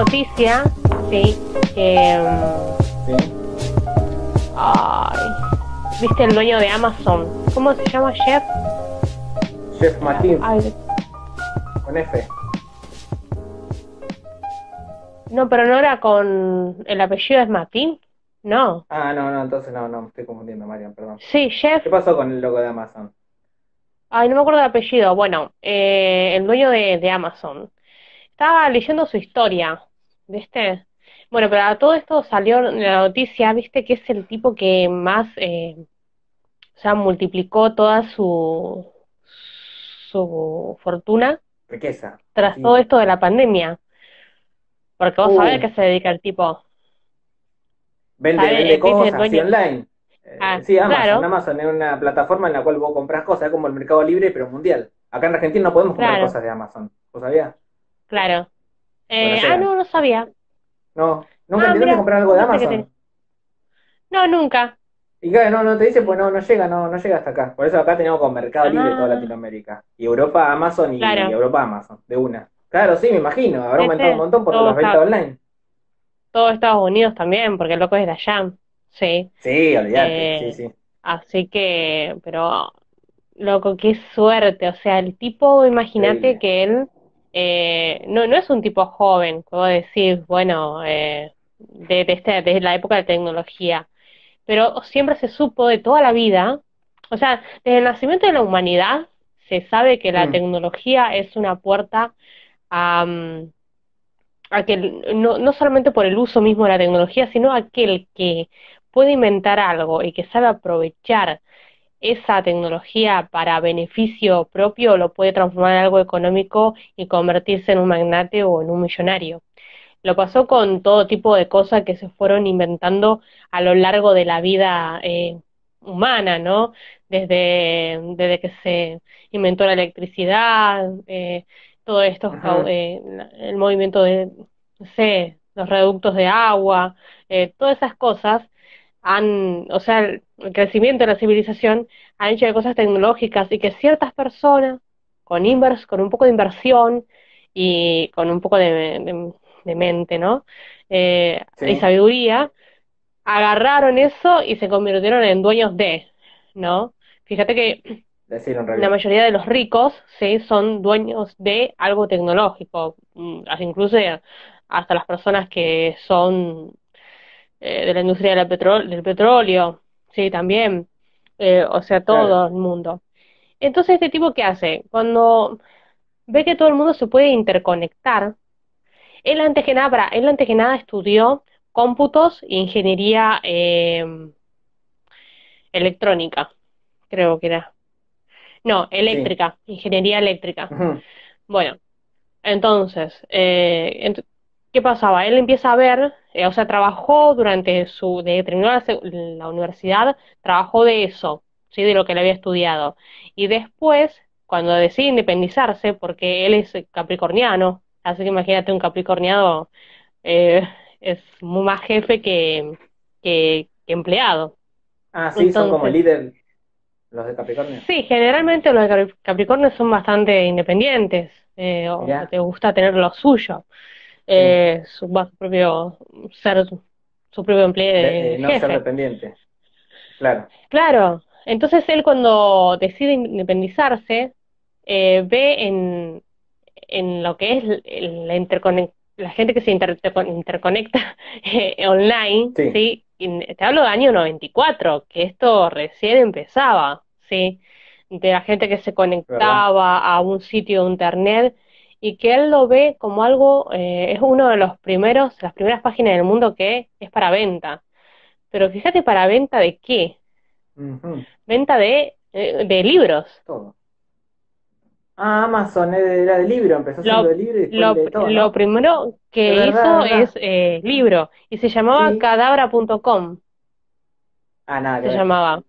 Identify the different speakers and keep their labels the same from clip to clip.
Speaker 1: noticia, sí, que...
Speaker 2: Sí.
Speaker 1: Ay, ¿viste el dueño de Amazon? ¿Cómo se llama, Jeff?
Speaker 2: Jeff Martin,
Speaker 1: Ay,
Speaker 2: con F.
Speaker 1: no, pero no era con... ¿El apellido es Martín? No.
Speaker 2: Ah, no, no, entonces no, no, me estoy confundiendo, Marian, perdón.
Speaker 1: Sí, Jeff...
Speaker 2: ¿Qué pasó con el logo de Amazon?
Speaker 1: Ay, no me acuerdo del apellido. Bueno, eh, el dueño de, de Amazon. Estaba leyendo su historia, ¿viste? Bueno, pero a todo esto salió la noticia, ¿viste? Que es el tipo que más, eh, o sea, multiplicó toda su, su fortuna
Speaker 2: Riqueza.
Speaker 1: tras
Speaker 2: Sí.
Speaker 1: todo esto de la pandemia. Porque vos
Speaker 2: Uh.
Speaker 1: sabés a qué se dedica el tipo.
Speaker 2: Vende, vende
Speaker 1: que
Speaker 2: cosas así online. Eh,
Speaker 1: Ah,
Speaker 2: sí, Amazon.
Speaker 1: claro.
Speaker 2: Amazon es una plataforma en la cual vos compras cosas, como el Mercado Libre, pero mundial. Acá en Argentina no podemos comprar
Speaker 1: Claro.
Speaker 2: cosas de Amazon. ¿Vos sabías?
Speaker 1: Claro. Eh, ah, no, no sabía.
Speaker 2: No. ¿Nunca
Speaker 1: Ah,
Speaker 2: intentaste comprar algo de Amazon?
Speaker 1: No, nunca.
Speaker 2: Y claro, no, no te dice, pues no, no llega, no, no llega hasta acá. Por eso acá tenemos con Mercado Libre toda
Speaker 1: Ah.
Speaker 2: Latinoamérica. Y Europa Amazon y,
Speaker 1: Claro.
Speaker 2: Europa Amazon, de una. Claro, sí, me imagino. Habrá aumentado un montón por las ventas online.
Speaker 1: Todo Estados Unidos también, porque el loco es de allá. Sí.
Speaker 2: Sí, olvídate,
Speaker 1: Eh,
Speaker 2: sí, sí.
Speaker 1: Así que, pero, loco, qué suerte. O sea, el tipo, imagínate que él eh, no, no es un tipo joven, puedo decir, bueno, eh, de, de, este- de la época de tecnología, pero siempre se supo de toda la vida, o sea, desde el nacimiento de la humanidad se sabe que la
Speaker 2: Mm.
Speaker 1: tecnología es una puerta a, mm, a que no, no solamente por el uso mismo de la tecnología, sino aquel que puede inventar algo y que sabe aprovechar esa tecnología para beneficio propio, lo puede transformar en algo económico y convertirse en un magnate o en un millonario. Lo pasó con todo tipo de cosas que se fueron inventando a lo largo de la vida eh, humana, ¿no? Desde, desde que se inventó la electricidad, eh, todo esto, eh, el movimiento de, no sé, los reductos de agua, eh, todas esas cosas han, o sea, el crecimiento de la civilización han hecho de cosas tecnológicas y que ciertas personas con invers, con un poco de inversión y con un poco de, de- de mente, ¿no? Eh,
Speaker 2: Sí.
Speaker 1: y sabiduría, agarraron eso y se convirtieron en dueños de, ¿no? Fíjate que
Speaker 2: Decir
Speaker 1: la mayoría de los ricos, sí, son dueños de algo tecnológico, mm, incluso hasta las personas que son eh, de la industria de la petro- del petróleo, sí, también, eh, o sea, todo
Speaker 2: Claro.
Speaker 1: el mundo. Entonces, este tipo, ¿qué hace? Cuando ve que todo el mundo se puede interconectar, él antes que nada, para, él antes que nada estudió cómputos e ingeniería eh, electrónica, creo que era. No, eléctrica, ingeniería eléctrica. Bueno, entonces, eh, ent- ¿qué pasaba? Él empieza a ver, eh, o sea, trabajó durante su, de terminó la, universidad, trabajó de eso, ¿sí? De lo que él había estudiado. Y después, cuando decide independizarse, porque él es capricorniano, así que imagínate un capricorniano, eh, es muy más jefe que, que, que empleado.
Speaker 2: Ah, sí, son como líder los de Capricornio.
Speaker 1: Sí, generalmente los de Capri- Capricornio son bastante independientes, eh, o te gusta tener lo suyo, eh, su, va- su propio ser su, propio empleo
Speaker 2: De-
Speaker 1: de
Speaker 2: no ser dependiente. Claro.
Speaker 1: Claro, entonces él cuando decide independizarse, eh, ve en, en lo que es la interconex- la gente que se inter- interconecta eh, online,
Speaker 2: Sí.
Speaker 1: ¿sí? Y te hablo del año 94, que esto recién empezaba, ¿sí? De la gente que se conectaba a un sitio de internet y que él lo ve como algo, eh, es uno de los primeros, las primeras páginas del mundo que es para venta. Pero fíjate, ¿para venta de qué? Venta de, eh, de libros.
Speaker 2: Todo. Ah, Amazon era de libro, empezó
Speaker 1: Lo-
Speaker 2: siendo de libro y después
Speaker 1: Lo,
Speaker 2: de todo, ¿no?
Speaker 1: lo primero que
Speaker 2: verdad,
Speaker 1: hizo
Speaker 2: es
Speaker 1: eh, libro y se llamaba
Speaker 2: Sí.
Speaker 1: cadabra.com,
Speaker 2: Ah, nada que
Speaker 1: se
Speaker 2: ver.
Speaker 1: llamaba.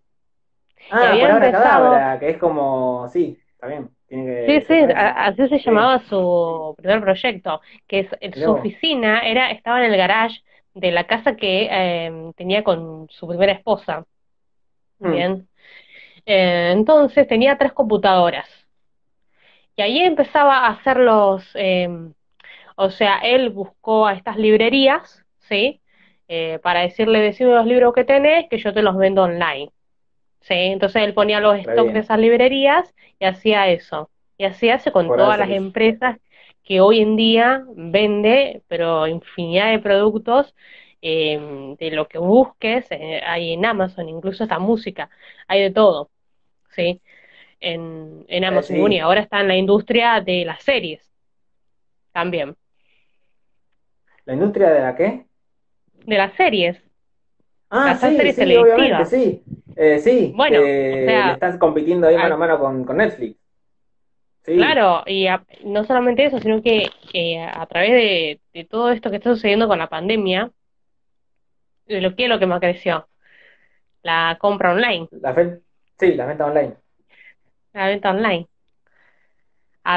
Speaker 2: Ah, por ahora
Speaker 1: empezado-
Speaker 2: cadabra, que es como, sí, está bien.
Speaker 1: Sí, sí, así se
Speaker 2: Sí.
Speaker 1: llamaba su primer proyecto, que es, en su oficina era, estaba en el garage de la casa que eh, tenía con su primera esposa.
Speaker 2: Mm.
Speaker 1: Bien. Eh, entonces tenía tres computadoras. Y ahí empezaba a hacer los, eh, O sea, él buscó a estas librerías, ¿sí? Eh, para decirle, decime los libros que tenés, que yo te los vendo online. ¿Sí? Entonces él ponía los stocks de esas librerías y hacía eso. Y así hace con todas las empresas que hoy en día vende, pero infinidad de productos eh, de lo que busques, eh, hay en Amazon, incluso esta música, hay de todo, ¿sí? En, en
Speaker 2: Eh,
Speaker 1: Amazon. Y ahora está en la industria de las series también,
Speaker 2: ¿La industria de la qué?
Speaker 1: de las series,
Speaker 2: Ah,
Speaker 1: las
Speaker 2: sí,
Speaker 1: series
Speaker 2: sí, obviamente, sí. Eh, sí,
Speaker 1: Bueno,
Speaker 2: eh,
Speaker 1: sea,
Speaker 2: están compitiendo ahí mano a mano con, con Netflix. Sí,
Speaker 1: claro, y a- no solamente eso, sino que eh, a través de, de todo esto que está sucediendo con la pandemia, lo que es lo que más creció, la compra online,
Speaker 2: la sí, la venta online.
Speaker 1: la venta online.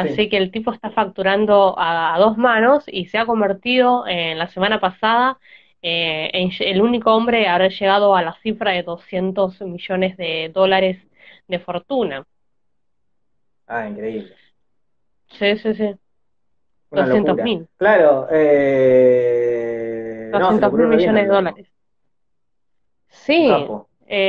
Speaker 2: Sí.
Speaker 1: Así que el tipo está facturando a, a dos manos y se ha convertido en la semana pasada eh, el único hombre a haber llegado a la cifra de 200 millones de dólares de fortuna.
Speaker 2: Ah, increíble.
Speaker 1: Sí, sí, sí,
Speaker 2: Una
Speaker 1: 200
Speaker 2: locura.
Speaker 1: mil,
Speaker 2: Claro, eh, no, se le
Speaker 1: 200
Speaker 2: ocurrió
Speaker 1: mil millones de dólares. Sí,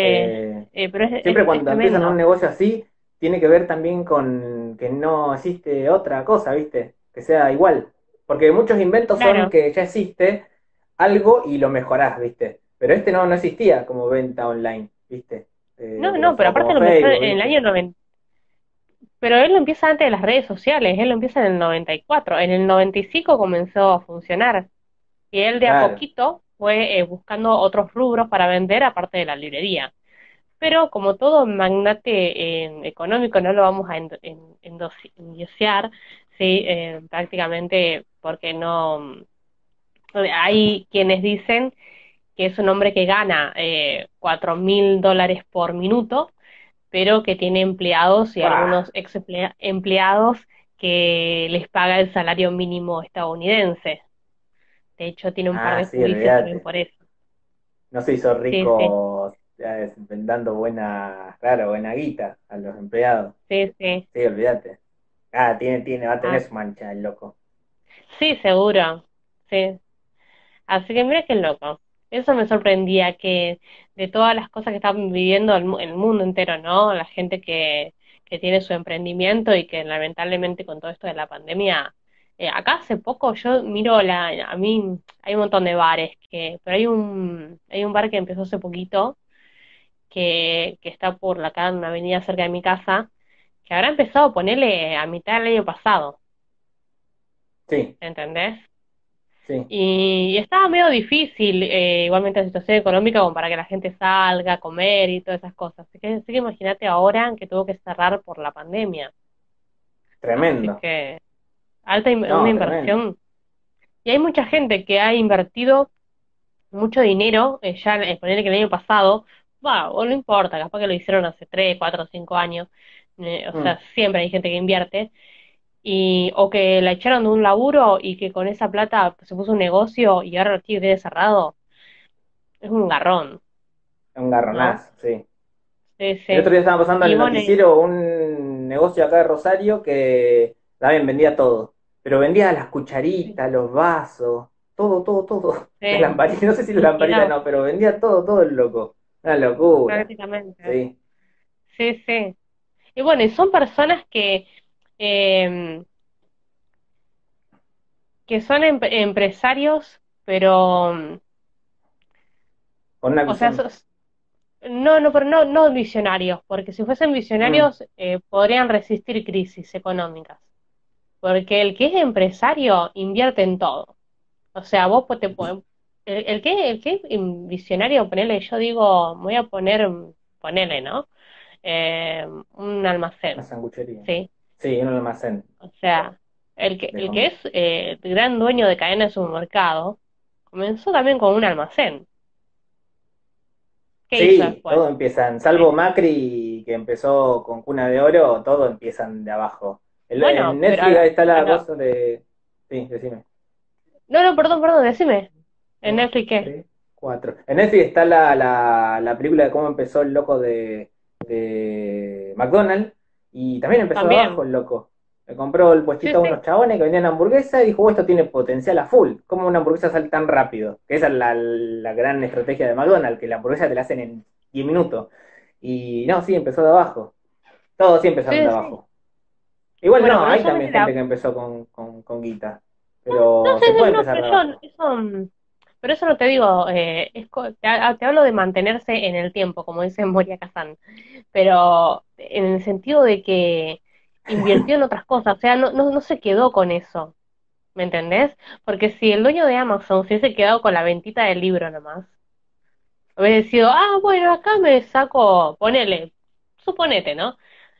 Speaker 1: eh,
Speaker 2: Eh,
Speaker 1: eh, pero es, es,
Speaker 2: siempre
Speaker 1: es
Speaker 2: cuando empiezan un negocio así, tiene que ver también con que no existe otra cosa, ¿viste? Que sea igual. Porque muchos inventos son que ya existe algo y lo mejorás, ¿viste? Pero este no, no existía como venta online, ¿viste? Eh,
Speaker 1: No, no, pero aparte lo empezó en el año 90. Pero él lo empieza antes de las redes sociales, él lo empieza en el 94. En el 95 comenzó a funcionar. Y él de a poquito fue eh, buscando otros rubros para vender aparte de la librería. Pero como todo magnate eh, económico, no lo vamos a endiosear, sí, prácticamente porque no... Hay quienes dicen que es un hombre que gana eh, cuatro mil dólares por minuto, pero que tiene empleados y algunos ex emplea- empleados que les paga el salario mínimo estadounidense. De hecho, tiene un par
Speaker 2: Ah,
Speaker 1: de
Speaker 2: sí,
Speaker 1: juicios también por eso.
Speaker 2: No se hizo
Speaker 1: Sí, sí,
Speaker 2: rico eh, dando buena, claro, buena guita a los empleados.
Speaker 1: sí, sí.
Speaker 2: Sí, olvídate. Ah, tiene, tiene, va a tener
Speaker 1: Ah,
Speaker 2: su mancha el loco.
Speaker 1: sí, seguro. Sí. Así que mira qué loco. Eso me sorprendía que de todas las cosas que están viviendo el, el mundo entero, ¿no? La gente que, que tiene su emprendimiento y que lamentablemente con todo esto de la pandemia, eh, acá hace poco yo miro la, a mí hay un montón de bares que, pero hay un, hay un bar que empezó hace poquito que, que está por la acá en una avenida cerca de mi casa, que habrá empezado a ponerle a mitad del año pasado,
Speaker 2: Sí,
Speaker 1: ¿entendés?
Speaker 2: Sí.
Speaker 1: Y estaba medio difícil, eh, igualmente la situación económica, como para que la gente salga a comer y todas esas cosas. Así que, así que imagínate ahora que tuvo que cerrar por la pandemia. Así
Speaker 2: Tremendo.
Speaker 1: que, alta in- una
Speaker 2: tremendo.
Speaker 1: inversión. Y hay mucha gente que ha invertido mucho dinero, eh, ya eh, ponerle que el año pasado, va, o no importa, capaz que lo hicieron hace 3 4 5 años, eh, o
Speaker 2: Mm,
Speaker 1: sea, siempre hay gente que invierte, y, o que la echaron de un laburo y que con esa plata se puso un negocio y ahora lo tiene cerrado, es un garrón,
Speaker 2: un
Speaker 1: ¿no?
Speaker 2: garronazo, sí.
Speaker 1: Sí,
Speaker 2: El otro día estaba pasando en el
Speaker 1: bueno,
Speaker 2: noticiero un negocio acá de Rosario que también vendía todo. Pero vendía las cucharitas, los vasos, todo, todo, todo. Lamparitas, no sé si las lamparitas
Speaker 1: mirá,
Speaker 2: no, pero vendía todo, todo el loco. Una locura.
Speaker 1: prácticamente.
Speaker 2: Sí,
Speaker 1: Sí, sí. Y bueno, y son personas que, eh, que son em- empresarios, pero, mm,
Speaker 2: con una
Speaker 1: o sea,
Speaker 2: visión.
Speaker 1: sos- no, no, pero no, no visionarios, porque si fuesen
Speaker 2: Mm,
Speaker 1: visionarios eh, podrían resistir crisis económicas, porque el que es empresario invierte en todo. O sea, vos te el, el que, el que es visionario, ponele, yo digo, voy a poner, ponele, ¿no? Eh, un
Speaker 2: una
Speaker 1: almacén,
Speaker 2: sanguchería.
Speaker 1: ¿sí?
Speaker 2: Sí, un almacén
Speaker 1: O sea, el que, el que es eh, el gran dueño de cadena de supermercado comenzó también con un almacén. ¿Qué hizo
Speaker 2: Sí,
Speaker 1: después?
Speaker 2: todo empiezan, salvo Macri que empezó con cuna de oro, todo empiezan de abajo. El-
Speaker 1: Bueno,
Speaker 2: en Netflix está la
Speaker 1: ahora-
Speaker 2: cosa de... Sí, decime.
Speaker 1: no, no, perdón, perdón, decime. ¿En Netflix qué?
Speaker 2: tres, cuatro. En Netflix está la, la, la película de cómo empezó el loco de, de McDonald's y también empezó de abajo
Speaker 1: También.
Speaker 2: el loco. Le compró el puestito a unos chabones que vendían hamburguesa y dijo, oh, esto tiene potencial a full. ¿Cómo una hamburguesa sale tan rápido? Que esa es la, la gran estrategia de McDonald's, que la hamburguesa te la hacen en 10 minutos. Y no, sí, empezó de abajo. Todos sí empezaron de abajo. Igual no, hay también gente que empezó con, con, con guita. Pero no, se puede empezar pero,
Speaker 1: eso, pero eso no te digo, eh, es, te, hablo de mantenerse en el tiempo, como dice Moria Kazan. Pero en el sentido de que invirtió en otras cosas, o sea, no, no, no se quedó con eso. ¿Me entendés? Porque si el dueño de Amazon se hubiese quedado con la ventita del libro nomás, hubiese sido, ah, bueno, acá me saco, ponele, suponete, ¿no?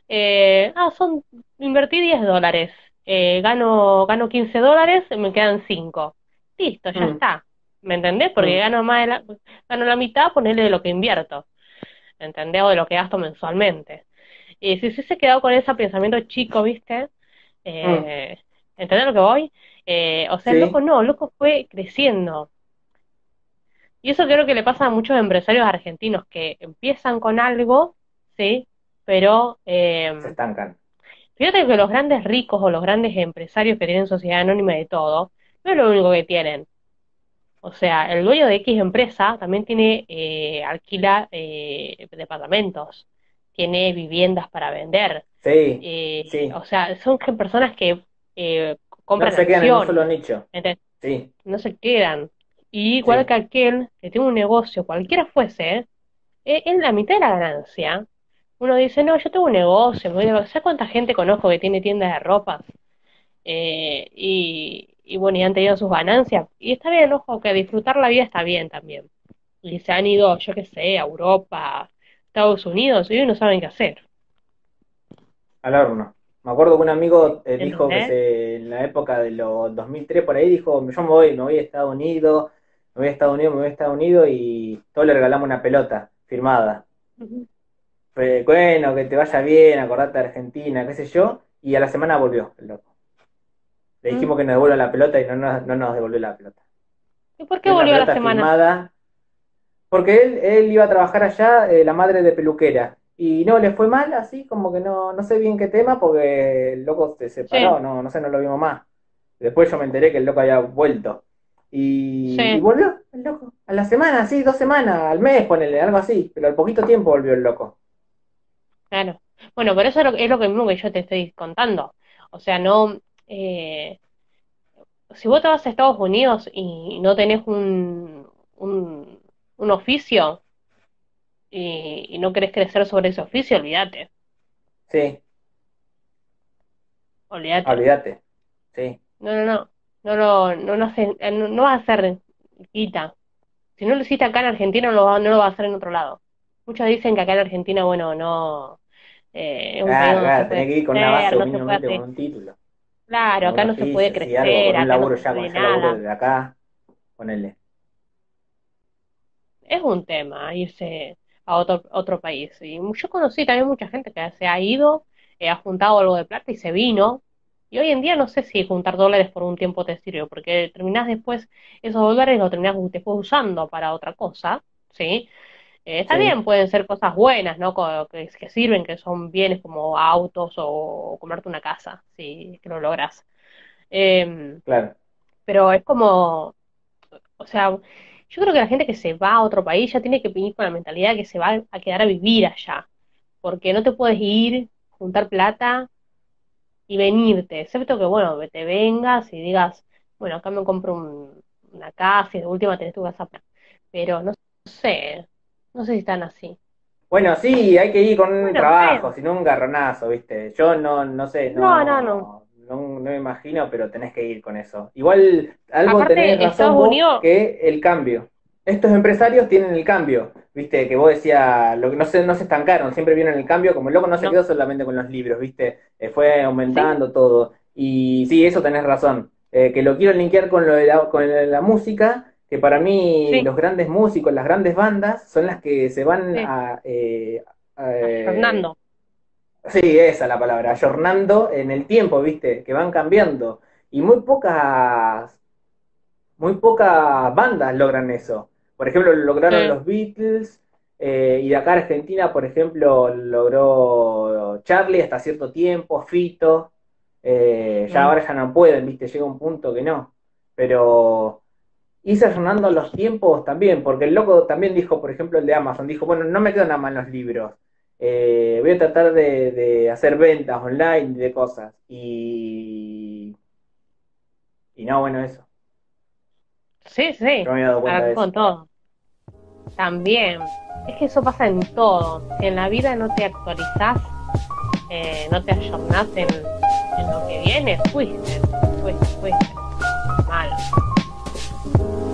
Speaker 1: Eh, ah, son, invertí 10 dólares, eh, gano, gano 15 dólares, me quedan 5. Listo, ya mm. está. ¿Me entendés? Porque mm. gano más de la, gano la mitad, ponerle de lo que invierto. ¿Entendés? O de lo que gasto mensualmente. Y si se hubiese quedado con ese pensamiento chico, ¿viste? Eh, mm. ¿Entendés lo que voy? Eh, o sea, el loco no, el loco fue creciendo. Y eso creo que le pasa a muchos empresarios argentinos que empiezan con algo, ¿sí? Pero...
Speaker 2: Eh, Se estancan.
Speaker 1: Fíjate que los grandes ricos o los grandes empresarios que tienen sociedad anónima de todo, no es lo único que tienen. O sea, el dueño de X empresa también tiene, eh, alquila eh, departamentos, tiene viviendas para vender.
Speaker 2: Sí, eh, sí.
Speaker 1: O sea, son personas que eh, compran
Speaker 2: No se quedan en un solo nicho. Sí.
Speaker 1: No se quedan. Y igual que aquel que tiene un negocio, cualquiera fuese, eh, en la mitad de la ganancia, uno dice, no, yo tengo un negocio, me ¿sabes cuánta gente conozco que tiene tiendas de ropa? Eh, y, y bueno, y han tenido sus ganancias. Y está bien, ojo, que disfrutar la vida está bien también. Y se han ido, yo qué sé, a Europa, Estados Unidos, y hoy no saben qué hacer.
Speaker 2: Al horno. Me acuerdo que un amigo eh, dijo que en la época de los 2003 por ahí dijo, yo me voy, me voy a Estados Unidos, me voy a Estados Unidos, me voy a Estados Unidos y todos le regalamos una pelota firmada. bueno, que te vaya bien, acordate de Argentina, qué sé yo, y a la semana volvió el loco. Le dijimos que nos devuelva la pelota y no, nos devolvió la pelota.
Speaker 1: ¿Y por qué volvió la semana?
Speaker 2: porque él, él iba a trabajar allá, eh, la madre de peluquera, y no, le fue mal, así como que no, no sé bien qué tema, porque el loco se separó, no, no sé, no lo vimos más. Después yo me enteré que el loco había vuelto. Y, volvió el loco. A la semana, sí, dos semanas, al mes, ponele, algo así. Pero al poquito tiempo volvió el loco.
Speaker 1: Claro. Bueno, pero eso es lo, es lo mismo que yo te estoy contando. O sea, no. Eh, si vos te vas a Estados Unidos y no tenés un, un, un oficio y, no querés crecer sobre ese oficio, olvídate.
Speaker 2: Sí.
Speaker 1: Olvídate.
Speaker 2: Olvídate. Sí.
Speaker 1: No, no, no. No, no, no, no, no, no va a ser quita. Si no lo hiciste acá en Argentina, no lo, no lo va a hacer en otro lado. Muchos dicen que acá en Argentina, bueno, no.
Speaker 2: Eh, es un claro, claro, tenés que ir con una base no con un título.
Speaker 1: Claro, acá no se puede crecer, acá un laburo no se ya, puede nada.
Speaker 2: Desde acá, ponele.
Speaker 1: Es un tema irse a otro, otro país. Y yo conocí también mucha gente que se ha ido, eh, ha juntado algo de plata y se vino. Y hoy en día no sé si juntar dólares por un tiempo te sirve, porque terminás después, esos dólares los terminás después usando para otra cosa, ¿sí? Eh, está bien, pueden ser cosas buenas, ¿no? Que, que, sirven, que son bienes como autos o comprarte una casa, si que lo logras.
Speaker 2: Em, claro.
Speaker 1: Pero es como, o sea, yo creo que la gente que se va a otro país ya tiene que venir con la mentalidad de que se va a quedar a vivir allá. Porque no te puedes ir, juntar plata y venirte. Excepto que, bueno, te vengas y digas, bueno, acá me compro una casa y de última tenés tu casa. Pero no sé, no sé si están así.
Speaker 2: Bueno, sí, hay que ir con un trabajo, sino un garronazo, ¿viste? Yo no, no sé, no, no, no no, no, me imagino, pero tenés que ir con eso. Igual algo tenés razón que el cambio. Estos empresarios tienen el cambio, viste, que vos decías, lo que no se, no se estancaron, siempre vieron el cambio, como el loco no se quedó solamente con los libros, viste, eh, fue aumentando todo. Y sí, eso tenés razón. Eh, que lo quiero linkear con lo de la, con la música, que para mí los grandes músicos, las grandes bandas, son las que se van a, eh,
Speaker 1: Fernando.
Speaker 2: Sí, esa es la palabra, ayornando en el tiempo, ¿viste? Que van cambiando. Y muy pocas, muy pocas bandas logran eso. Por ejemplo, lo lograron los Beatles, eh, y de acá Argentina, por ejemplo, logró Charlie hasta cierto tiempo, Fito, Eh, ya mm. ahora ya no pueden, viste, llega un punto que no. Pero irse sonando los tiempos también, porque el loco también dijo, por ejemplo, el de Amazon, dijo, bueno, no me quedo nada más los libros. Eh, voy a tratar de, hacer ventas online de cosas. Y. Y no, bueno, eso.
Speaker 1: Sí, sí. con todo. También. Es que eso pasa en todo. Si en la vida no te actualizás, eh, no te ayornás en, en, lo que viene, fuiste. Fuiste, Bye.